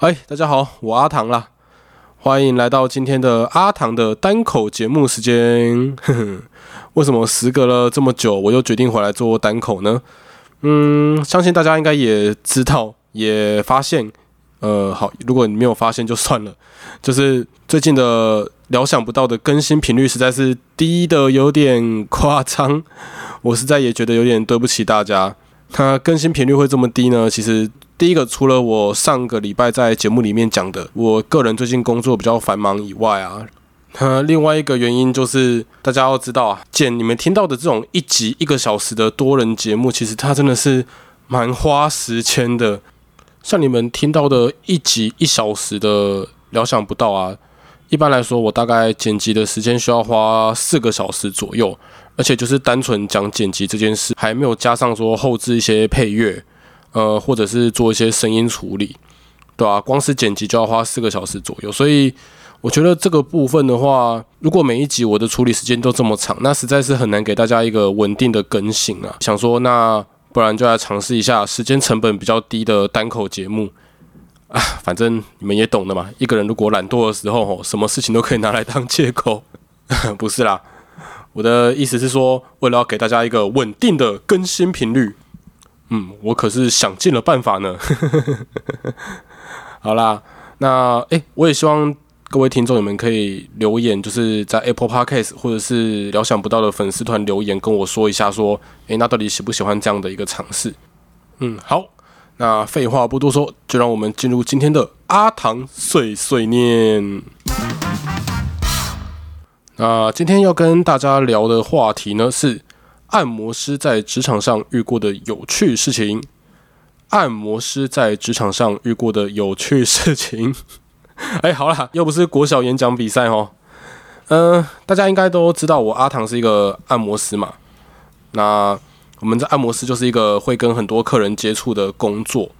哎，大家好，我阿唐啦，欢迎来到今天的阿唐的单口节目时间。为什么时隔了这么久，我又决定回来做单口呢？嗯，相信大家应该也知道，也发现，呃，好，如果你没有发现就算了，就是最近的料想不到的更新频率实在是低的有点夸张，我实在也觉得有点对不起大家。它更新频率会这么低呢？其实。第一个，除了我上个礼拜在节目里面讲的，我个人最近工作比较繁忙以外啊，呃，另外一个原因就是大家要知道啊，剪你们听到的这种一集一个小时的多人节目，其实它真的是蛮花时间的。像你们听到的一集一小时的，料想不到啊。一般来说，我大概剪辑的时间需要花四个小时左右，而且就是单纯讲剪辑这件事，还没有加上说后置一些配乐。呃，或者是做一些声音处理，对吧？光是剪辑就要花四个小时左右，所以我觉得这个部分的话，如果每一集我的处理时间都这么长，那实在是很难给大家一个稳定的更新啊。想说，那不然就来尝试一下时间成本比较低的单口节目啊。反正你们也懂的嘛，一个人如果懒惰的时候，什么事情都可以拿来当借口。不是啦，我的意思是说，为了要给大家一个稳定的更新频率。嗯，我可是想尽了办法呢。好啦，那诶，我也希望各位听众你们可以留言，就是在 Apple Podcast 或者是料想不到的粉丝团留言跟我说一下，说诶，那到底喜不喜欢这样的一个尝试？嗯，好，那废话不多说，就让我们进入今天的阿唐碎碎念。那今天要跟大家聊的话题呢是。按摩师在职场上遇过的有趣事情。按摩师在职场上遇过的有趣事情。哎，好了，又不是国小演讲比赛哦。嗯，大家应该都知道，我阿唐是一个按摩师嘛。那我们在按摩师就是一个会跟很多客人接触的工作。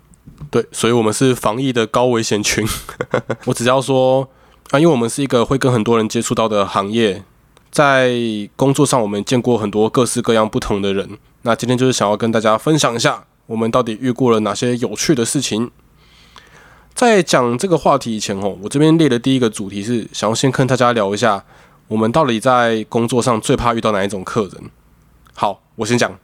对，所以我们是防疫的高危险群。我只要说啊，因为我们是一个会跟很多人接触到的行业。在工作上，我们见过很多各式各样不同的人。那今天就是想要跟大家分享一下，我们到底遇过了哪些有趣的事情。在讲这个话题以前，哦，我这边列的第一个主题是想要先跟大家聊一下，我们到底在工作上最怕遇到哪一种客人。好，我先讲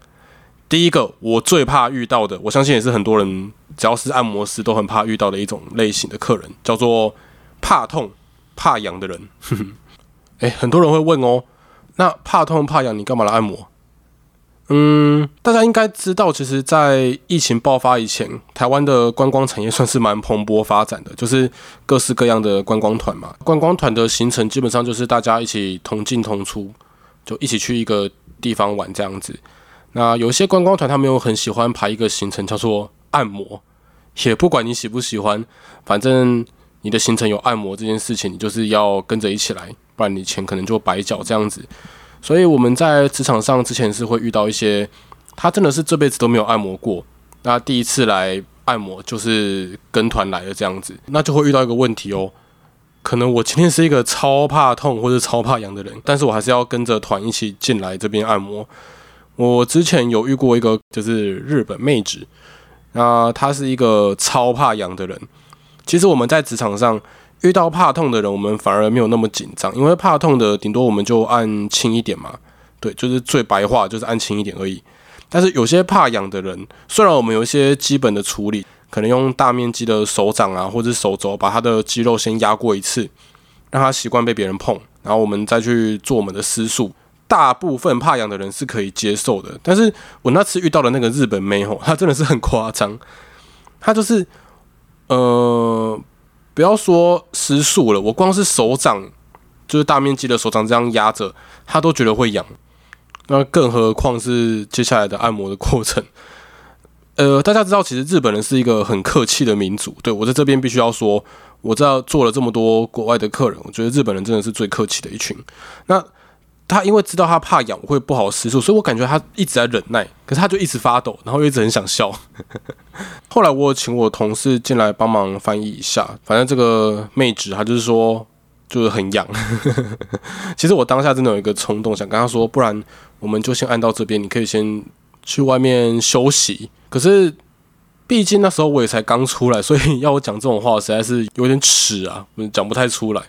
第一个，我最怕遇到的，我相信也是很多人只要是按摩师都很怕遇到的一种类型的客人，叫做怕痛怕痒的人。哎，很多人会问哦，那怕痛怕痒，你干嘛来按摩？嗯，大家应该知道，其实，在疫情爆发以前，台湾的观光产业算是蛮蓬勃发展的，就是各式各样的观光团嘛。观光团的行程基本上就是大家一起同进同出，就一起去一个地方玩这样子。那有些观光团他们又很喜欢排一个行程叫做按摩，也不管你喜不喜欢，反正你的行程有按摩这件事情，你就是要跟着一起来。不然你钱可能就白缴这样子，所以我们在职场上之前是会遇到一些，他真的是这辈子都没有按摩过，那第一次来按摩就是跟团来的这样子，那就会遇到一个问题哦，可能我今天是一个超怕痛或者超怕痒的人，但是我还是要跟着团一起进来这边按摩。我之前有遇过一个就是日本妹子，那她是一个超怕痒的人，其实我们在职场上。遇到怕痛的人，我们反而没有那么紧张，因为怕痛的顶多我们就按轻一点嘛，对，就是最白话就是按轻一点而已。但是有些怕痒的人，虽然我们有一些基本的处理，可能用大面积的手掌啊或者手肘把他的肌肉先压过一次，让他习惯被别人碰，然后我们再去做我们的施术。大部分怕痒的人是可以接受的，但是我那次遇到的那个日本妹吼，她真的是很夸张，她就是呃。不要说失速了，我光是手掌，就是大面积的手掌这样压着，他都觉得会痒，那更何况是接下来的按摩的过程。呃，大家知道，其实日本人是一个很客气的民族。对我在这边必须要说，我知道做了这么多国外的客人，我觉得日本人真的是最客气的一群。那他因为知道他怕痒会不好施术，所以我感觉他一直在忍耐，可是他就一直发抖，然后一直很想笑。后来我请我同事进来帮忙翻译一下，反正这个妹纸她就是说就是很痒。其实我当下真的有一个冲动，想跟他说，不然我们就先按到这边，你可以先去外面休息。可是。毕竟那时候我也才刚出来，所以要我讲这种话实在是有点耻啊，我讲不太出来，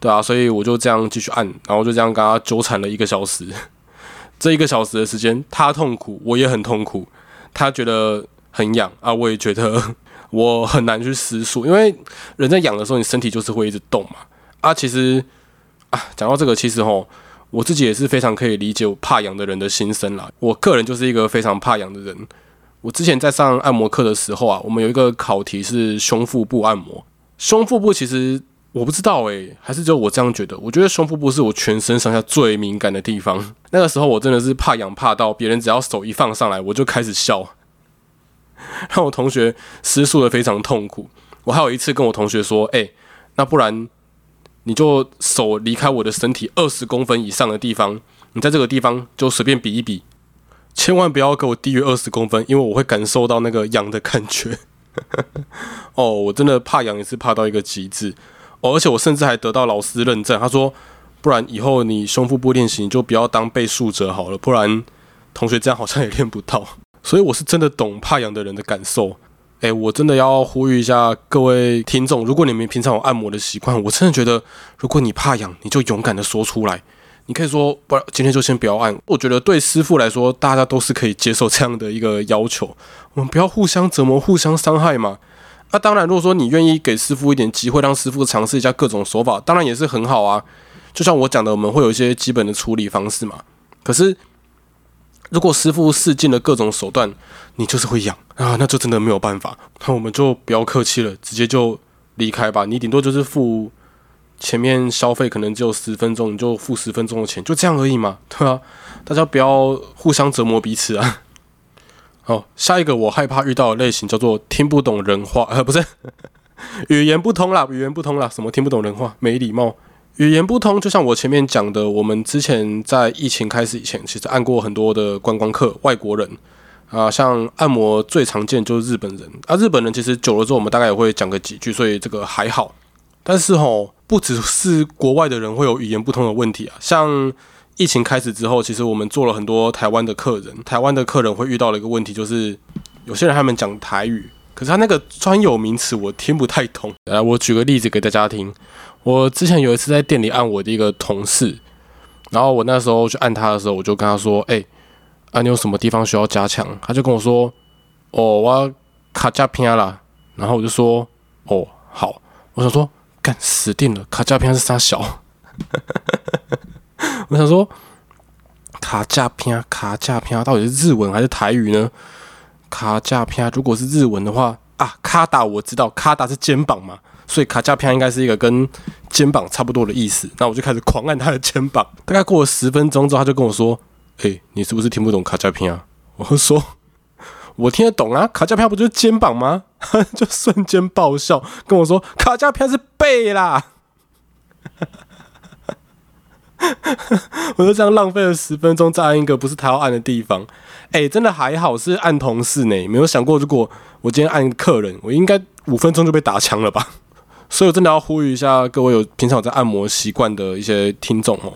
对啊，所以我就这样继续按，然后就这样跟他纠缠了一个小时。这一个小时的时间，他痛苦，我也很痛苦。他觉得很痒啊，我也觉得我很难去思索，因为人在痒的时候，你身体就是会一直动嘛。啊，其实啊，讲到这个，其实吼，我自己也是非常可以理解我怕痒的人的心声啦。我个人就是一个非常怕痒的人。我之前在上按摩课的时候啊，我们有一个考题是胸腹部按摩。胸腹部其实我不知道诶，还是只有我这样觉得。我觉得胸腹部是我全身上下最敏感的地方。那个时候我真的是怕痒怕到别人只要手一放上来，我就开始笑，让我同学失速的非常痛苦。我还有一次跟我同学说：“哎，那不然你就手离开我的身体二十公分以上的地方，你在这个地方就随便比一比。”千万不要给我低于二十公分，因为我会感受到那个痒的感觉。哦，我真的怕痒也是怕到一个极致。而且我甚至还得到老师认证，他说，不然以后你胸腹部练习你就不要当背数者好了，不然同学这样好像也练不到。所以我是真的懂怕痒的人的感受。诶，我真的要呼吁一下各位听众，如果你们平常有按摩的习惯，我真的觉得，如果你怕痒，你就勇敢的说出来。你可以说不然，今天就先不要按。我觉得对师傅来说，大家都是可以接受这样的一个要求。我们不要互相折磨、互相伤害嘛。那当然，如果说你愿意给师傅一点机会，让师傅尝试一下各种手法，当然也是很好啊。就像我讲的，我们会有一些基本的处理方式嘛。可是，如果师傅试尽了各种手段，你就是会痒啊，那就真的没有办法。那我们就不要客气了，直接就离开吧。你顶多就是付。前面消费可能只有十分钟，你就付十分钟的钱，就这样而已嘛，对吧？大家不要互相折磨彼此啊。好，下一个我害怕遇到的类型叫做听不懂人话，呃，不是 语言不通啦，语言不通啦，什么听不懂人话，没礼貌，语言不通。就像我前面讲的，我们之前在疫情开始以前，其实按过很多的观光客，外国人啊，像按摩最常见就是日本人啊，日本人其实久了之后，我们大概也会讲个几句，所以这个还好。但是吼。不只是国外的人会有语言不通的问题啊，像疫情开始之后，其实我们做了很多台湾的客人，台湾的客人会遇到了一个问题，就是有些人他们讲台语，可是他那个专有名词我听不太懂。来，我举个例子给大家听。我之前有一次在店里按我的一个同事，然后我那时候去按他的时候，我就跟他说：“哎，啊，你有什么地方需要加强？”他就跟我说：“哦，我卡加偏了。”然后我就说：“哦，好。”我想说。干死定了！卡加片是啥小？我想说，卡加片卡加片到底是日文还是台语呢？卡加片如果是日文的话啊，卡达我知道，卡达是肩膀嘛，所以卡加片应该是一个跟肩膀差不多的意思。那我就开始狂按他的肩膀。大概过了十分钟之后，他就跟我说：“哎，你是不是听不懂卡加片啊？”我说。我听得懂啊，卡加片不就是肩膀吗？就瞬间爆笑，跟我说卡加片是背啦。我就这样浪费了十分钟，再按一个不是他要按的地方。哎，真的还好是按同事呢，没有想过如果我今天按客人，我应该五分钟就被打枪了吧？所以我真的要呼吁一下各位有平常有在按摩习惯的一些听众哦。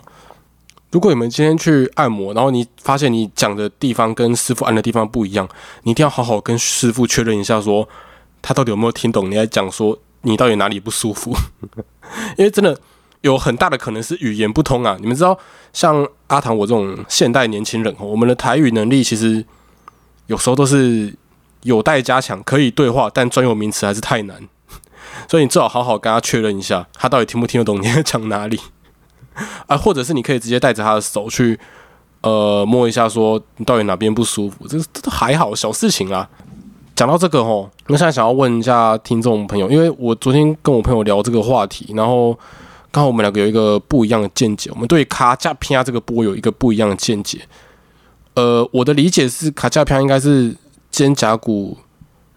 如果你们今天去按摩，然后你发现你讲的地方跟师傅按的地方不一样，你一定要好好跟师傅确认一下，说他到底有没有听懂你在讲，说你到底哪里不舒服。因为真的有很大的可能是语言不通啊！你们知道，像阿唐我这种现代年轻人，我们的台语能力其实有时候都是有待加强，可以对话，但专有名词还是太难。所以你最好好好跟他确认一下，他到底听不听得懂你在讲哪里。啊，或者是你可以直接带着他的手去，呃，摸一下，说你到底哪边不舒服，这这都还好，小事情啦。讲到这个吼，那现在想要问一下听众朋友，因为我昨天跟我朋友聊这个话题，然后刚好我们两个有一个不一样的见解，我们对卡架片这个波有一个不一样的见解。呃，我的理解是卡架片应该是肩胛骨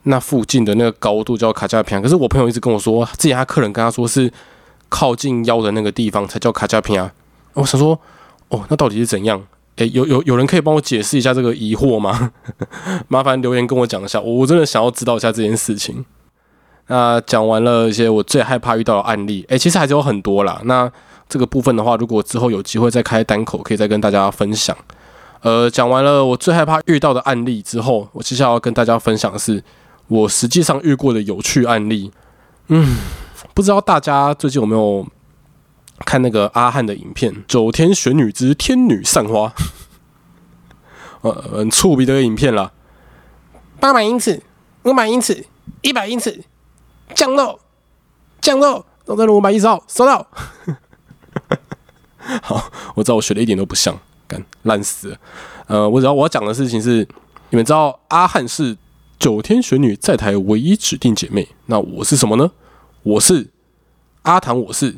那附近的那个高度叫卡架片，可是我朋友一直跟我说，之前他客人跟他说是。靠近腰的那个地方才叫卡加片啊！我想说，哦，那到底是怎样？诶，有有有人可以帮我解释一下这个疑惑吗？麻烦留言跟我讲一下，我真的想要知道一下这件事情。那讲完了一些我最害怕遇到的案例，诶，其实还是有很多啦。那这个部分的话，如果之后有机会再开单口，可以再跟大家分享。呃，讲完了我最害怕遇到的案例之后，我接下来要跟大家分享的是我实际上遇过的有趣案例。嗯，不知道大家最近有没有看那个阿汉的影片《九天玄女之天女散花》？呃，很触鼻的影片啦。八百英尺，五百英尺，一百英尺，降落，降落，龙在龙五百一十号收到。好，我知道我学的一点都不像，干烂死了。呃，我只要我要讲的事情是，你们知道阿汉是九天玄女在台唯一指定姐妹，那我是什么呢？我是阿唐，我是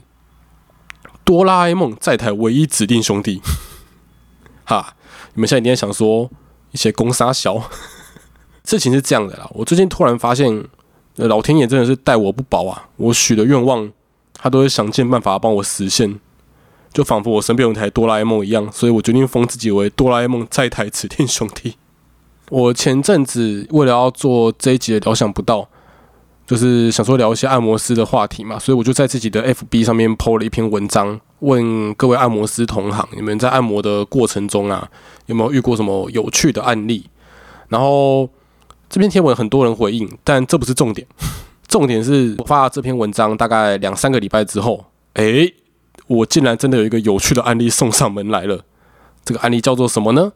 哆啦 A 梦在台唯一指定兄弟。哈，你们现在一定想说一些攻杀小，事情是这样的啦。我最近突然发现，老天爷真的是待我不薄啊！我许的愿望，他都会想尽办法帮我实现。就仿佛我身边有一台哆啦 A 梦一样，所以我决定封自己为哆啦 A 梦在台指定兄弟。我前阵子为了要做这一集的，料想不到，就是想说聊一些按摩师的话题嘛，所以我就在自己的 FB 上面 PO 了一篇文章，问各位按摩师同行，你们在按摩的过程中啊，有没有遇过什么有趣的案例？然后这篇贴文很多人回应，但这不是重点，重点是我发这篇文章大概两三个礼拜之后，诶。我竟然真的有一个有趣的案例送上门来了，这个案例叫做什么呢？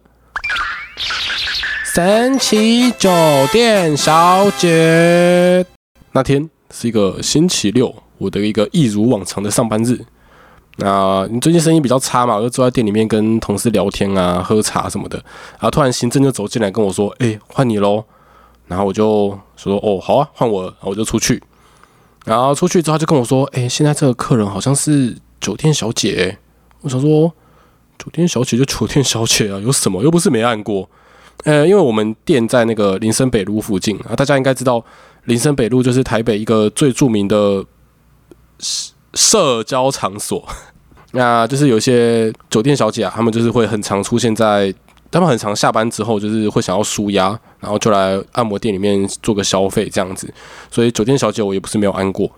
神奇酒店小姐。那天是一个星期六，我的一个一如往常的上班日。那你最近生意比较差嘛？我就坐在店里面跟同事聊天啊，喝茶什么的。然后突然行政就走进来跟我说：“哎，换你喽。”然后我就说：“哦，好啊，换我。”然后我就出去。然后出去之后他就跟我说：“哎，现在这个客人好像是。”酒店小姐，我想说，酒店小姐就酒店小姐啊，有什么又不是没按过？呃，因为我们店在那个林森北路附近啊，大家应该知道，林森北路就是台北一个最著名的社社交场所。那就是有些酒店小姐啊，他们就是会很常出现在，他们很常下班之后就是会想要舒压，然后就来按摩店里面做个消费这样子。所以酒店小姐我也不是没有按过。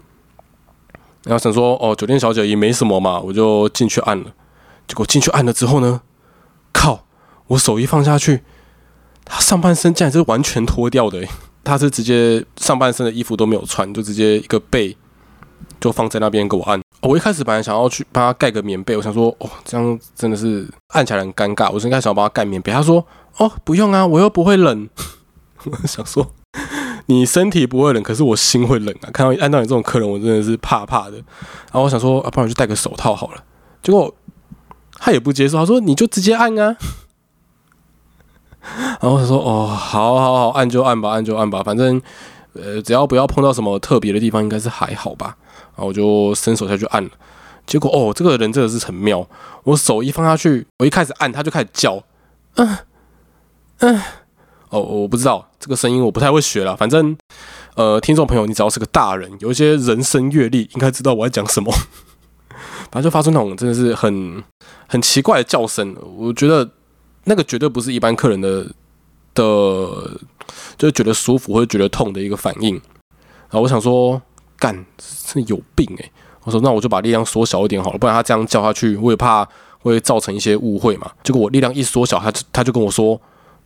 然后想说，哦，酒店小姐也没什么嘛，我就进去按了。结果进去按了之后呢，靠！我手一放下去，他上半身竟然是完全脱掉的，他是直接上半身的衣服都没有穿，就直接一个背就放在那边给我按。我一开始本来想要去帮他盖个棉被，我想说，哦，这样真的是按起来很尴尬。我是应该想要帮他盖棉被，他说，哦，不用啊，我又不会冷。我想说。你身体不会冷，可是我心会冷啊！看到按到你这种客人，我真的是怕怕的。然后我想说，啊，不然就戴个手套好了。结果他也不接受，他说你就直接按啊。然后我说，哦，好好好，按就按吧，按就按吧，反正呃，只要不要碰到什么特别的地方，应该是还好吧。然后我就伸手下去按了。结果哦，这个人真的是很妙。我手一放下去，我一开始按，他就开始叫，嗯嗯。哦，我不知道这个声音，我不太会学了。反正，呃，听众朋友，你只要是个大人，有一些人生阅历，应该知道我在讲什么。反正就发出那种真的是很很奇怪的叫声，我觉得那个绝对不是一般客人的的，就觉得舒服或者觉得痛的一个反应。然后我想说，干，是有病诶。我说那我就把力量缩小一点好了，不然他这样叫下去，我也怕会造成一些误会嘛。结果我力量一缩小，他他就跟我说。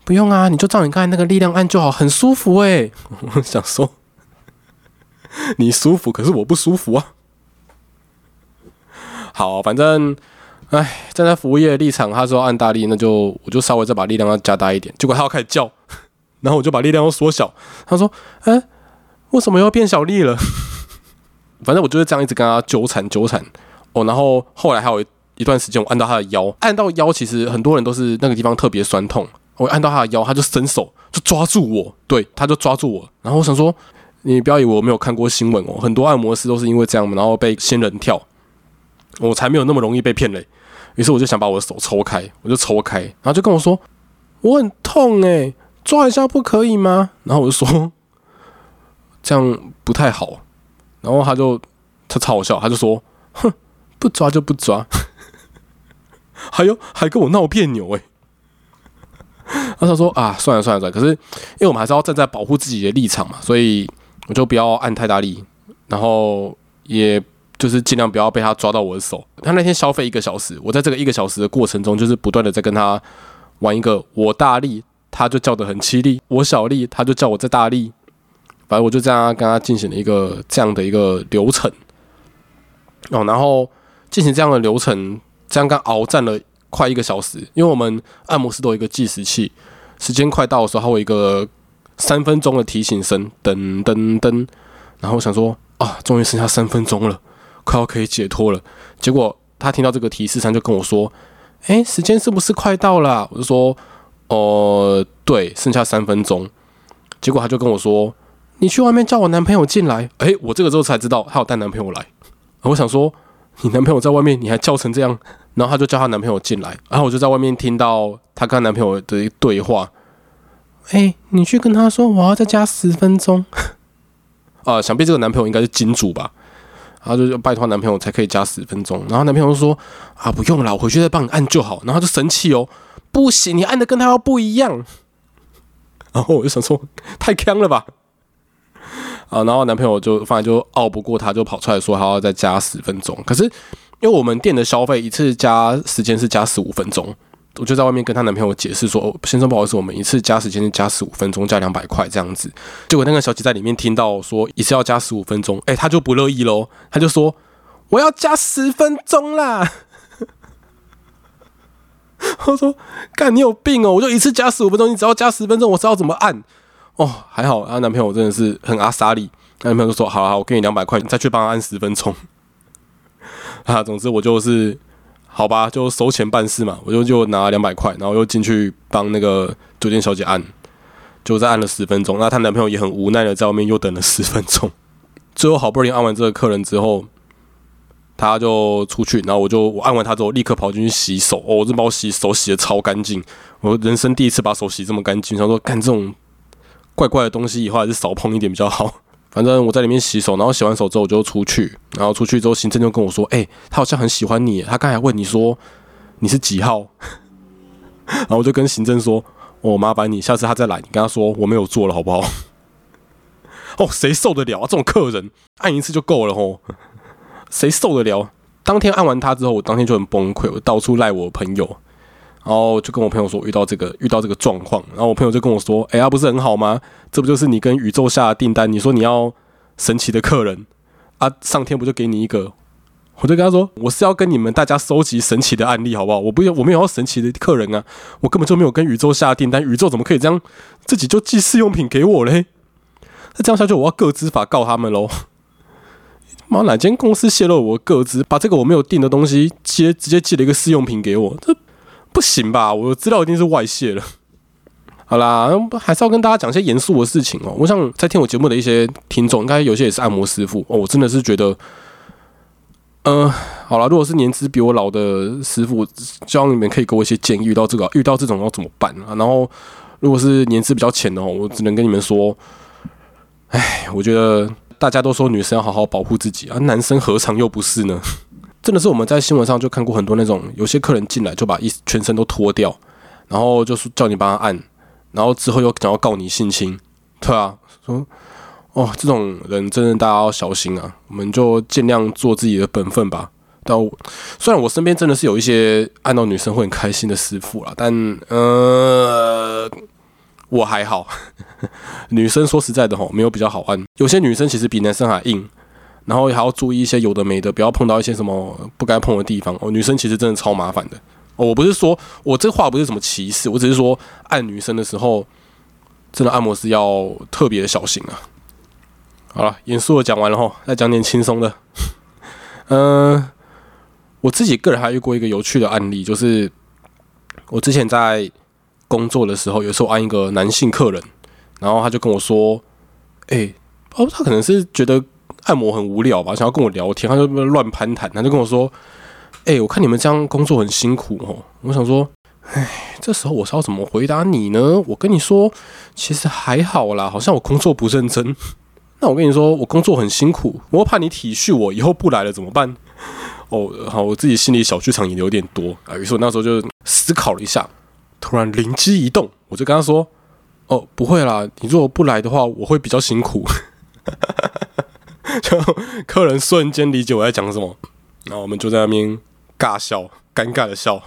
不用啊，你就照你刚才那个力量按就好，很舒服哎。我想说，你舒服，可是我不舒服啊。好，反正，哎，站在服务业的立场，他说按大力，那就我就稍微再把力量要加大一点。结果他要开始叫，然后我就把力量又缩小。他说：“哎，为什么要变小力了？”反正我就是这样一直跟他纠缠纠缠。哦，然后后来还有一段时间，我按到他的腰，按到腰，其实很多人都是那个地方特别酸痛。我按到他的腰，他就伸手就抓住我，对，他就抓住我。然后我想说，你不要以为我没有看过新闻哦，很多按摩师都是因为这样，然后被仙人跳。我才没有那么容易被骗嘞。于是我就想把我的手抽开，我就抽开，然后就跟我说，我很痛诶，抓一下不可以吗？然后我就说，这样不太好。然后他就他超好笑，他就说，哼，不抓就不抓，还有还跟我闹别扭诶。那他说啊，算了算了算了，可是因为我们还是要站在保护自己的立场嘛，所以我就不要按太大力，然后也就是尽量不要被他抓到我的手。他那天消费一个小时，我在这个一个小时的过程中，就是不断的在跟他玩一个我大力，他就叫的很凄厉；我小力，他就叫我在大力；反正我就这样跟他进行了一个这样的一个流程。哦，然后进行这样的流程，这样刚鏖战了快一个小时，因为我们按摩师都有一个计时器，时间快到的时候，还有一个三分钟的提醒声，噔噔噔。然后我想说啊，终于剩下三分钟了，快要可以解脱了。结果他听到这个提示声，就跟我说：“哎，时间是不是快到了？”我就说：“哦，对，剩下三分钟。”结果他就跟我说：“你去外面叫我男朋友进来。”哎，我这个时候才知道她有带男朋友来。我想说，你男朋友在外面，你还叫成这样？然后她就叫她男朋友进来，然后我就在外面听到她跟男朋友的对话。哎，你去跟他说，我要再加十分钟。啊，想必这个男朋友应该是金主吧？然后就拜托男朋友才可以加十分钟。然后男朋友说：“啊，不用了，我回去再帮你按就好。”然后就生气哦，不行，你按的跟他要不一样。然后我就想说，太坑了吧？啊，然后男朋友就反正就拗不过他，就跑出来说他要再加十分钟。可是因为我们店的消费一次加时间是加十五分钟，我就在外面跟她男朋友解释说：“哦，先生不好意思，我们一次加时间是加十五分钟，加两百块这样子。”结果那个小姐在里面听到说一次要加十五分钟，哎，她就不乐意喽，她就说：“我要加十分钟啦！” 我说：“干，你有病哦！我就一次加十五分钟，你只要加十分钟，我知道怎么按。”哦，还好，她男朋友真的是很阿莎利。男朋友就说：“好好，我给你两百块，你再去帮他按十分钟。”啊，总之我就是好吧，就收钱办事嘛。我就就拿两百块，然后又进去帮那个酒店小姐按，就再按了十分钟。那她男朋友也很无奈的在外面又等了十分钟。最后好不容易按完这个客人之后，他就出去，然后我就我按完他之后立刻跑进去洗手。哦，我这把我洗手洗的超干净，我人生第一次把手洗这么干净。他说干这种。怪怪的东西，以后还是少碰一点比较好。反正我在里面洗手，然后洗完手之后我就出去，然后出去之后，行政就跟我说：“哎，他好像很喜欢你，他刚才问你说你是几号。”然后我就跟行政说：“我麻烦你，下次他再来，你跟他说我没有做了，好不好？” 哦，谁受得了啊？这种客人按一次就够了吼，谁受得了？当天按完他之后，我当天就很崩溃，我到处赖我朋友。然后就跟我朋友说遇到这个遇到这个状况，然后我朋友就跟我说：“哎呀，不是很好吗？这不就是你跟宇宙下的订单？你说你要神奇的客人啊，上天不就给你一个？”我就跟他说：“我是要跟你们大家收集神奇的案例，好不好？我不要，我没有要神奇的客人啊，我根本就没有跟宇宙下订单，宇宙怎么可以这样自己就寄试用品给我嘞？那这样下去，我要个资法告他们喽！妈，哪间公司泄露我个资，把这个我没有订的东西接直接寄了一个试用品给我？这。”不行吧？我的资料一定是外泄了。好啦，还是要跟大家讲一些严肃的事情哦。我想在听我节目的一些听众，应该有些也是按摩师傅哦。我真的是觉得，嗯，好了，如果是年资比我老的师傅，希望你们可以给我一些建议。遇到这个，遇到这种要怎么办啊？然后，如果是年资比较浅的哦，我只能跟你们说，哎，我觉得大家都说女生要好好保护自己啊，男生何尝又不是呢？真的是我们在新闻上就看过很多那种，有些客人进来就把一全身都脱掉，然后就是叫你帮他按，然后之后又想要告你性侵，对啊，说哦这种人真的大家要小心啊，我们就尽量做自己的本分吧。但虽然我身边真的是有一些按到女生会很开心的师傅啦，但呃我还好，女生说实在的吼，没有比较好按，有些女生其实比男生还硬。然后还要注意一些有的没的，不要碰到一些什么不该碰的地方哦。女生其实真的超麻烦的哦。我不是说我这话不是什么歧视，我只是说按女生的时候，真的按摩师要特别的小心啊。好了，严肃的讲完了后，再讲点轻松的。嗯，我自己个人还遇过一个有趣的案例，就是我之前在工作的时候，有时候按一个男性客人，然后他就跟我说：“哎，哦，他可能是觉得。”按摩很无聊吧，想要跟我聊天，他就乱攀谈，他就跟我说：“哎，我看你们这样工作很辛苦哦。”我想说：“哎，这时候我是要怎么回答你呢？”我跟你说，其实还好啦，好像我工作不认真。那我跟你说，我工作很辛苦，我怕你体恤我，以后不来了怎么办？哦，好，我自己心里小剧场也有点多啊。于是我那时候就思考了一下，突然灵机一动，我就跟他说：“哦，不会啦，你如果不来的话，我会比较辛苦。” 就客人瞬间理解我在讲什么，然后我们就在那边尬笑，尴尬的笑。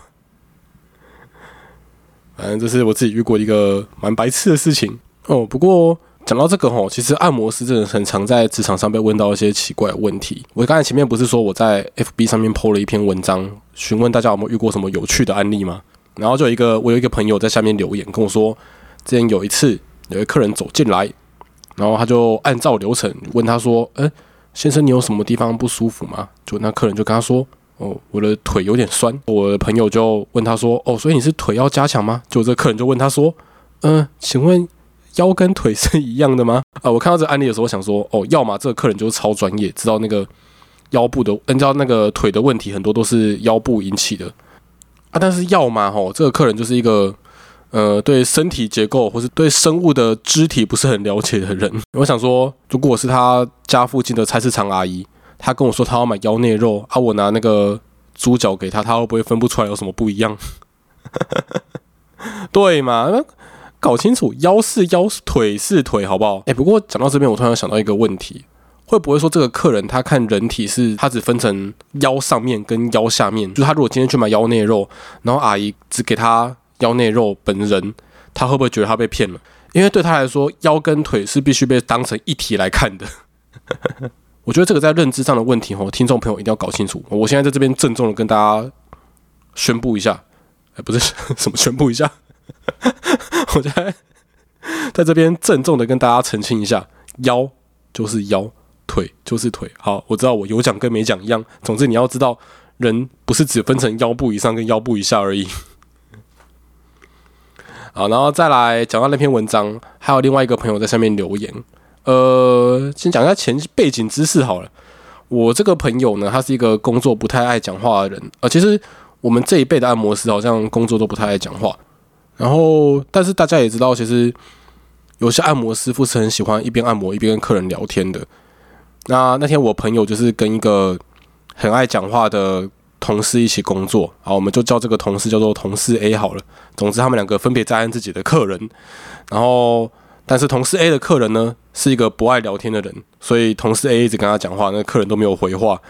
反正这是我自己遇过一个蛮白痴的事情哦。不过讲到这个吼，其实按摩师真的很常在职场上被问到一些奇怪的问题。我刚才前面不是说我在 FB 上面 PO 了一篇文章，询问大家有没有遇过什么有趣的案例吗？然后就有一个我有一个朋友在下面留言跟我说，之前有一次有一个客人走进来，然后他就按照流程问他说：“哎，先生，你有什么地方不舒服吗？”就那客人就跟他说：“哦，我的腿有点酸。”我的朋友就问他说：“哦，所以你是腿要加强吗？”就这客人就问他说：“嗯，请问腰跟腿是一样的吗？”啊，我看到这个案例的时候，我想说：“哦，要么这个客人就是超专业，知道那个腰部的，你知道那个腿的问题很多都是腰部引起的啊。但是要么吼，这个客人就是一个呃对身体结构或是对生物的肢体不是很了解的人。我想说，如果我是他家附近的菜市场阿姨，他跟我说他要买腰内肉啊，我拿那个猪脚给他，他会不会分不出来有什么不一样？对嘛？搞清楚，腰是腰，腿是腿，好不好？哎，不过讲到这边，我突然想到一个问题，会不会说这个客人他看人体是他只分成腰上面跟腰下面？就是他如果今天去买腰内肉，然后阿姨只给他腰内肉本人，他会不会觉得他被骗了？因为对他来说，腰跟腿是必须被当成一体来看的。我觉得这个在认知上的问题，吼，听众朋友一定要搞清楚。我现在在这边郑重的跟大家宣布一下，哎，不是 什么宣布一下。我在在这边郑重的跟大家澄清一下，腰就是腰，腿就是腿。好，我知道我有讲跟没讲一样。总之你要知道，人不是只分成腰部以上跟腰部以下而已。好，然后再来讲到那篇文章，还有另外一个朋友在下面留言。呃，先讲一下前背景知识好了。我这个朋友呢，他是一个工作不太爱讲话的人。呃，其实我们这一辈的按摩师好像工作都不太爱讲话。然后，但是大家也知道，其实有些按摩师傅是很喜欢一边按摩一边跟客人聊天的。那那天我朋友就是跟一个很爱讲话的同事一起工作，好，我们就叫这个同事叫做同事 A 好了。总之，他们两个分别在按自己的客人。然后，但是同事 A 的客人呢是一个不爱聊天的人，所以同事 A 一直跟他讲话，那客人都没有回话。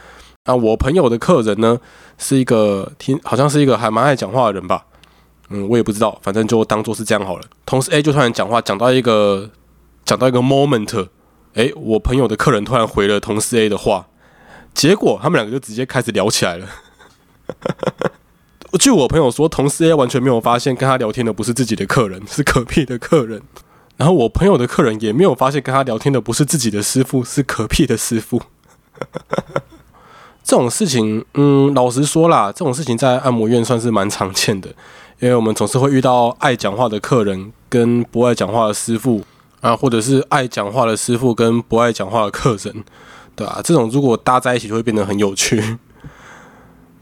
那我朋友的客人呢是一个听好像是一个还蛮爱讲话的人吧。嗯，我也不知道，反正就当做是这样好了。同事 A 就突然讲话，讲到一个讲到一个 moment，哎，我朋友的客人突然回了同事 A 的话，结果他们两个就直接开始聊起来了。据我朋友说，同事 A 完全没有发现跟他聊天的不是自己的客人，是隔壁的客人。然后我朋友的客人也没有发现跟他聊天的不是自己的师傅，是隔壁的师傅。这种事情，嗯，老实说啦，这种事情在按摩院算是蛮常见的。因为我们总是会遇到爱讲话的客人跟不爱讲话的师傅啊，或者是爱讲话的师傅跟不爱讲话的客人，对啊，这种如果搭在一起就会变得很有趣。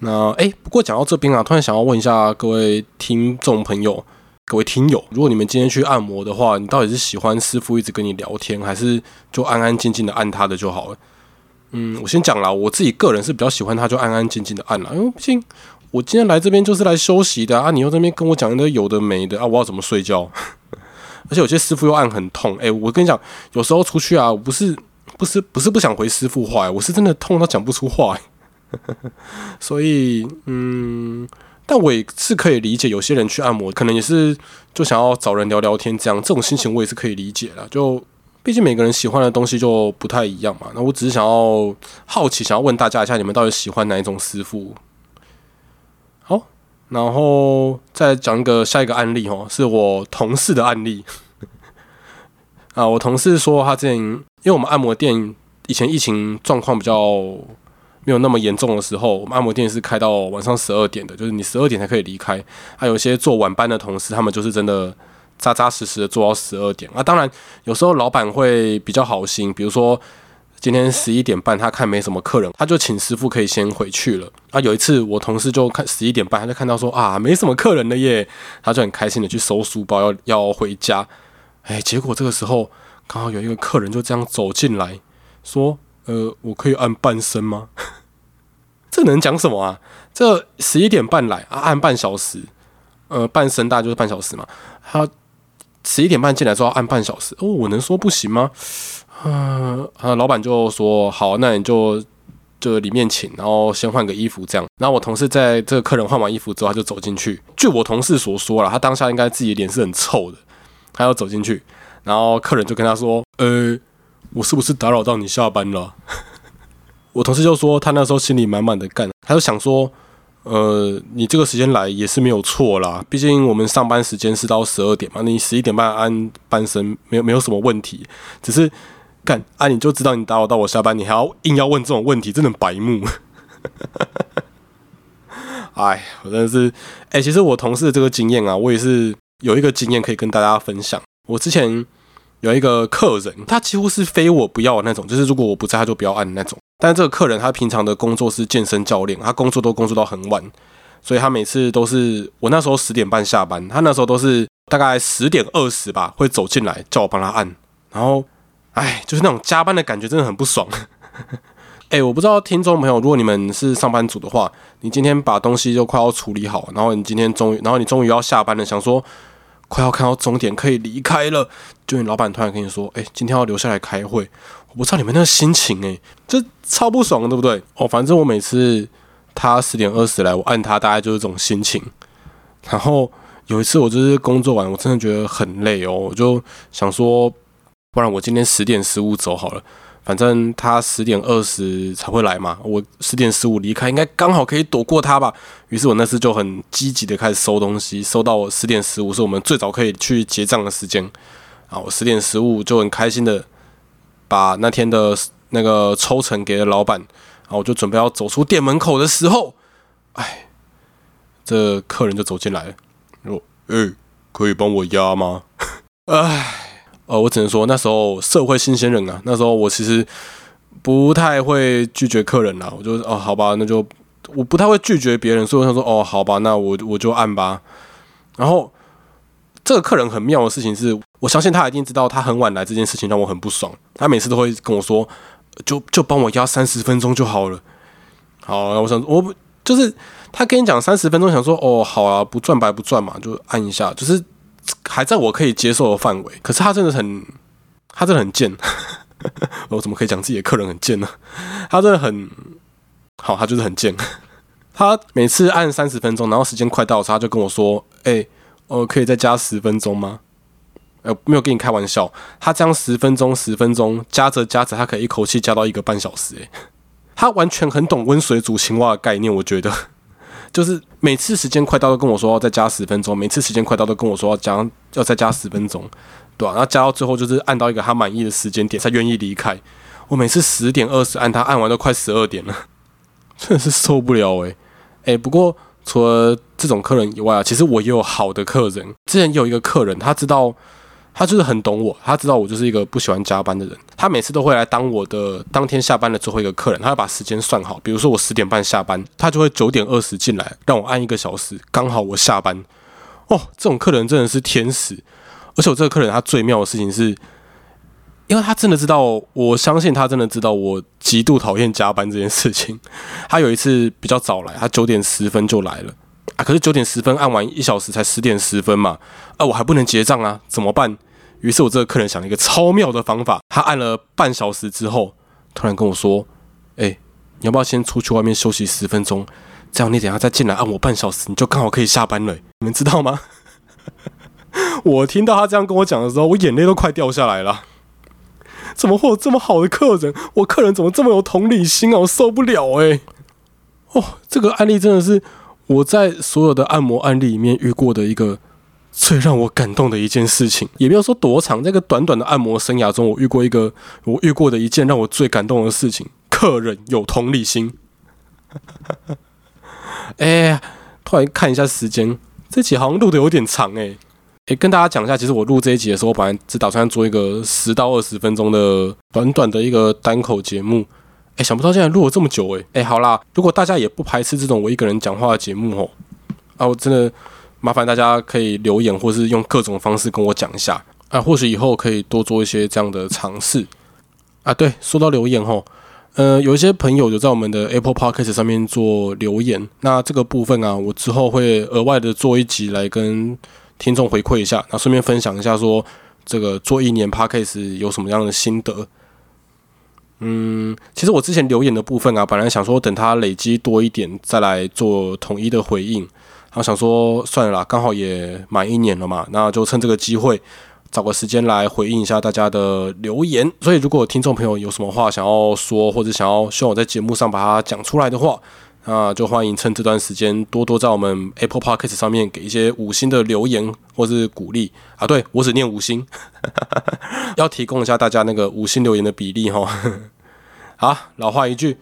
那哎，不过讲到这边啊，突然想要问一下各位听众朋友、各位听友，如果你们今天去按摩的话，你到底是喜欢师傅一直跟你聊天，还是就安安静静的按他的就好了？嗯，我先讲了，我自己个人是比较喜欢他就安安静静的按了，因为毕竟。我今天来这边就是来休息的啊！你又这边跟我讲一堆有的没的啊！我要怎么睡觉？而且有些师傅又按很痛，哎，我跟你讲，有时候出去啊，我不是不是不是不想回师傅话，我是真的痛到讲不出话。所以，嗯，但我也是可以理解，有些人去按摩，可能也是就想要找人聊聊天，这样这种心情我也是可以理解的。就毕竟每个人喜欢的东西就不太一样嘛。那我只是想要好奇，想要问大家一下，你们到底喜欢哪一种师傅？好然后再讲一个下一个案例哦，是我同事的案例。啊，我同事说他之前，因为我们按摩店以前疫情状况比较没有那么严重的时候，我们按摩店是开到晚上十二点的，就是你十二点才可以离开。还有一些做晚班的同事，他们就是真的扎扎实实的做到十二点。啊，当然有时候老板会比较好心，比如说。今天十一点半，他看没什么客人，他就请师傅可以先回去了。啊，有一次我同事就看十一点半，他就看到说啊，没什么客人了耶，他就很开心的去收书包，要要回家。哎，结果这个时候刚好有一个客人就这样走进来，说：“呃，我可以按半身吗？” 这能讲什么啊？这十一点半来啊，按半小时，呃，半身大概就是半小时嘛。他十一点半进来之后按半小时，哦，我能说不行吗？嗯，啊，老板就说好，那你就就里面请，然后先换个衣服这样。然后我同事在这个客人换完衣服之后，他就走进去。据我同事所说了，他当下应该自己脸是很臭的，他要走进去，然后客人就跟他说：“呃，我是不是打扰到你下班了？” 我同事就说他那时候心里满满的干，他就想说：“呃，你这个时间来也是没有错啦，毕竟我们上班时间是到十二点嘛，你十一点半按半身没有没有什么问题，只是干啊，你就知道你打扰到我下班，你还要硬要问这种问题，真的白目。”哎，我真的是，哎，其实我同事的这个经验啊，我也是有一个经验可以跟大家分享。我之前有一个客人，他几乎是非我不要的那种，就是如果我不在，他就不要按那种。但这个客人他平常的工作是健身教练，他工作都工作到很晚，所以他每次都是我那时候十点半下班，他那时候都是大概十点二十吧，会走进来叫我帮他按。然后，哎，就是那种加班的感觉，真的很不爽。哎，我不知道听众朋友，如果你们是上班族的话，你今天把东西就快要处理好，然后你今天终于，然后你终于要下班了，想说快要看到终点可以离开了，就你老板突然跟你说，哎，今天要留下来开会，我不知道你们那心情，哎，这超不爽，对不对？哦，反正我每次他十点二十来，我按他大概就是这种心情。然后有一次我就是工作完，我真的觉得很累哦，我就想说，不然我今天十点十五走好了。反正他十点二十才会来嘛，我十点十五离开，应该刚好可以躲过他吧。于是我那次就很积极的开始收东西，收到我十点十五是我们最早可以去结账的时间啊。我十点十五就很开心的把那天的那个抽成给了老板，然后我就准备要走出店门口的时候，哎，这客人就走进来了，说：“哎，可以帮我压吗？” 哎。呃，我只能说那时候社会新鲜人啊，那时候我其实不太会拒绝客人啦。我就哦，好吧，那就我不太会拒绝别人，所以我想说哦，好吧，那我我就按吧。然后这个客人很妙的事情是，我相信他一定知道他很晚来这件事情让我很不爽。他每次都会跟我说，就就帮我压三十分钟就好了。好，我想我就是他跟你讲三十分钟，想说哦，好啊，不赚白不赚嘛，就按一下，就是。还在我可以接受的范围，可是他真的很，他真的很贱。我 怎么可以讲自己的客人很贱呢？他真的很好，他就是很贱。他每次按三十分钟，然后时间快到，他就跟我说：“哎，呃，可以再加十分钟吗？”呃，没有跟你开玩笑，他这样十分钟、十分钟加着加着，他可以一口气加到一个半小时。哎，他完全很懂温水煮青蛙的概念，我觉得。就是每次时间快到都跟我说要再加十分钟，每次时间快到都跟我说要加要再加十分钟，对吧？然后加到最后就是按到一个他满意的时间点才愿意离开。我每次十点二十按他按完都快十二点了，真的是受不了诶、诶，不过除了这种客人以外啊，其实我也有好的客人。之前有一个客人，他知道。他就是很懂我，他知道我就是一个不喜欢加班的人。他每次都会来当我的当天下班的最后一个客人，他要把时间算好。比如说我十点半下班，他就会九点二十进来，让我按一个小时，刚好我下班。哦，这种客人真的是天使。而且我这个客人他最妙的事情是，因为他真的知道，我相信他真的知道我极度讨厌加班这件事情。他有一次比较早来，他九点十分就来了。啊，可是九点十分按完一小时才十点十分嘛，啊，我还不能结账啊，怎么办？于是我这个客人想了一个超妙的方法，他按了半小时之后，突然跟我说：“哎，你要不要先出去外面休息十分钟？这样你等下再进来按我半小时，你就刚好可以下班了。你们知道吗？” 我听到他这样跟我讲的时候，我眼泪都快掉下来了。怎么会有这么好的客人？我客人怎么这么有同理心啊？我受不了哎！哦，这个案例真的是我在所有的按摩案例里面遇过的一个。最让我感动的一件事情，也没有说多长，这个短短的按摩生涯中，我遇过一个我遇过的一件让我最感动的事情。客人有同理心。哎，突然看一下时间，这集好像录的有点长哎。哎，跟大家讲一下，其实我录这一集的时候，我本来只打算做一个十到二十分钟的短短的一个单口节目。哎，想不到竟然录了这么久哎。哎，好啦，如果大家也不排斥这种我一个人讲话的节目哦，啊，我真的。麻烦大家可以留言，或是用各种方式跟我讲一下啊，或许以后可以多做一些这样的尝试啊。对，说到留言吼，呃，有一些朋友有在我们的 Apple Podcast 上面做留言，那这个部分啊，我之后会额外的做一集来跟听众回馈一下，那顺便分享一下说这个做一年 Podcast 有什么样的心得。嗯，其实我之前留言的部分啊，本来想说等它累积多一点再来做统一的回应。然后想说算了啦，刚好也满一年了嘛，那就趁这个机会找个时间来回应一下大家的留言。所以，如果听众朋友有什么话想要说，或者想要希望我在节目上把它讲出来的话，那就欢迎趁这段时间多多在我们 Apple Podcast 上面给一些五星的留言或是鼓励啊。对我只念五星，要提供一下大家那个五星留言的比例哈。好，老话一句，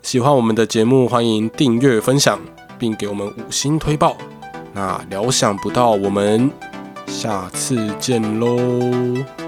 喜欢我们的节目，欢迎订阅分享，并给我们五星推报。那料想不到，我们下次见喽。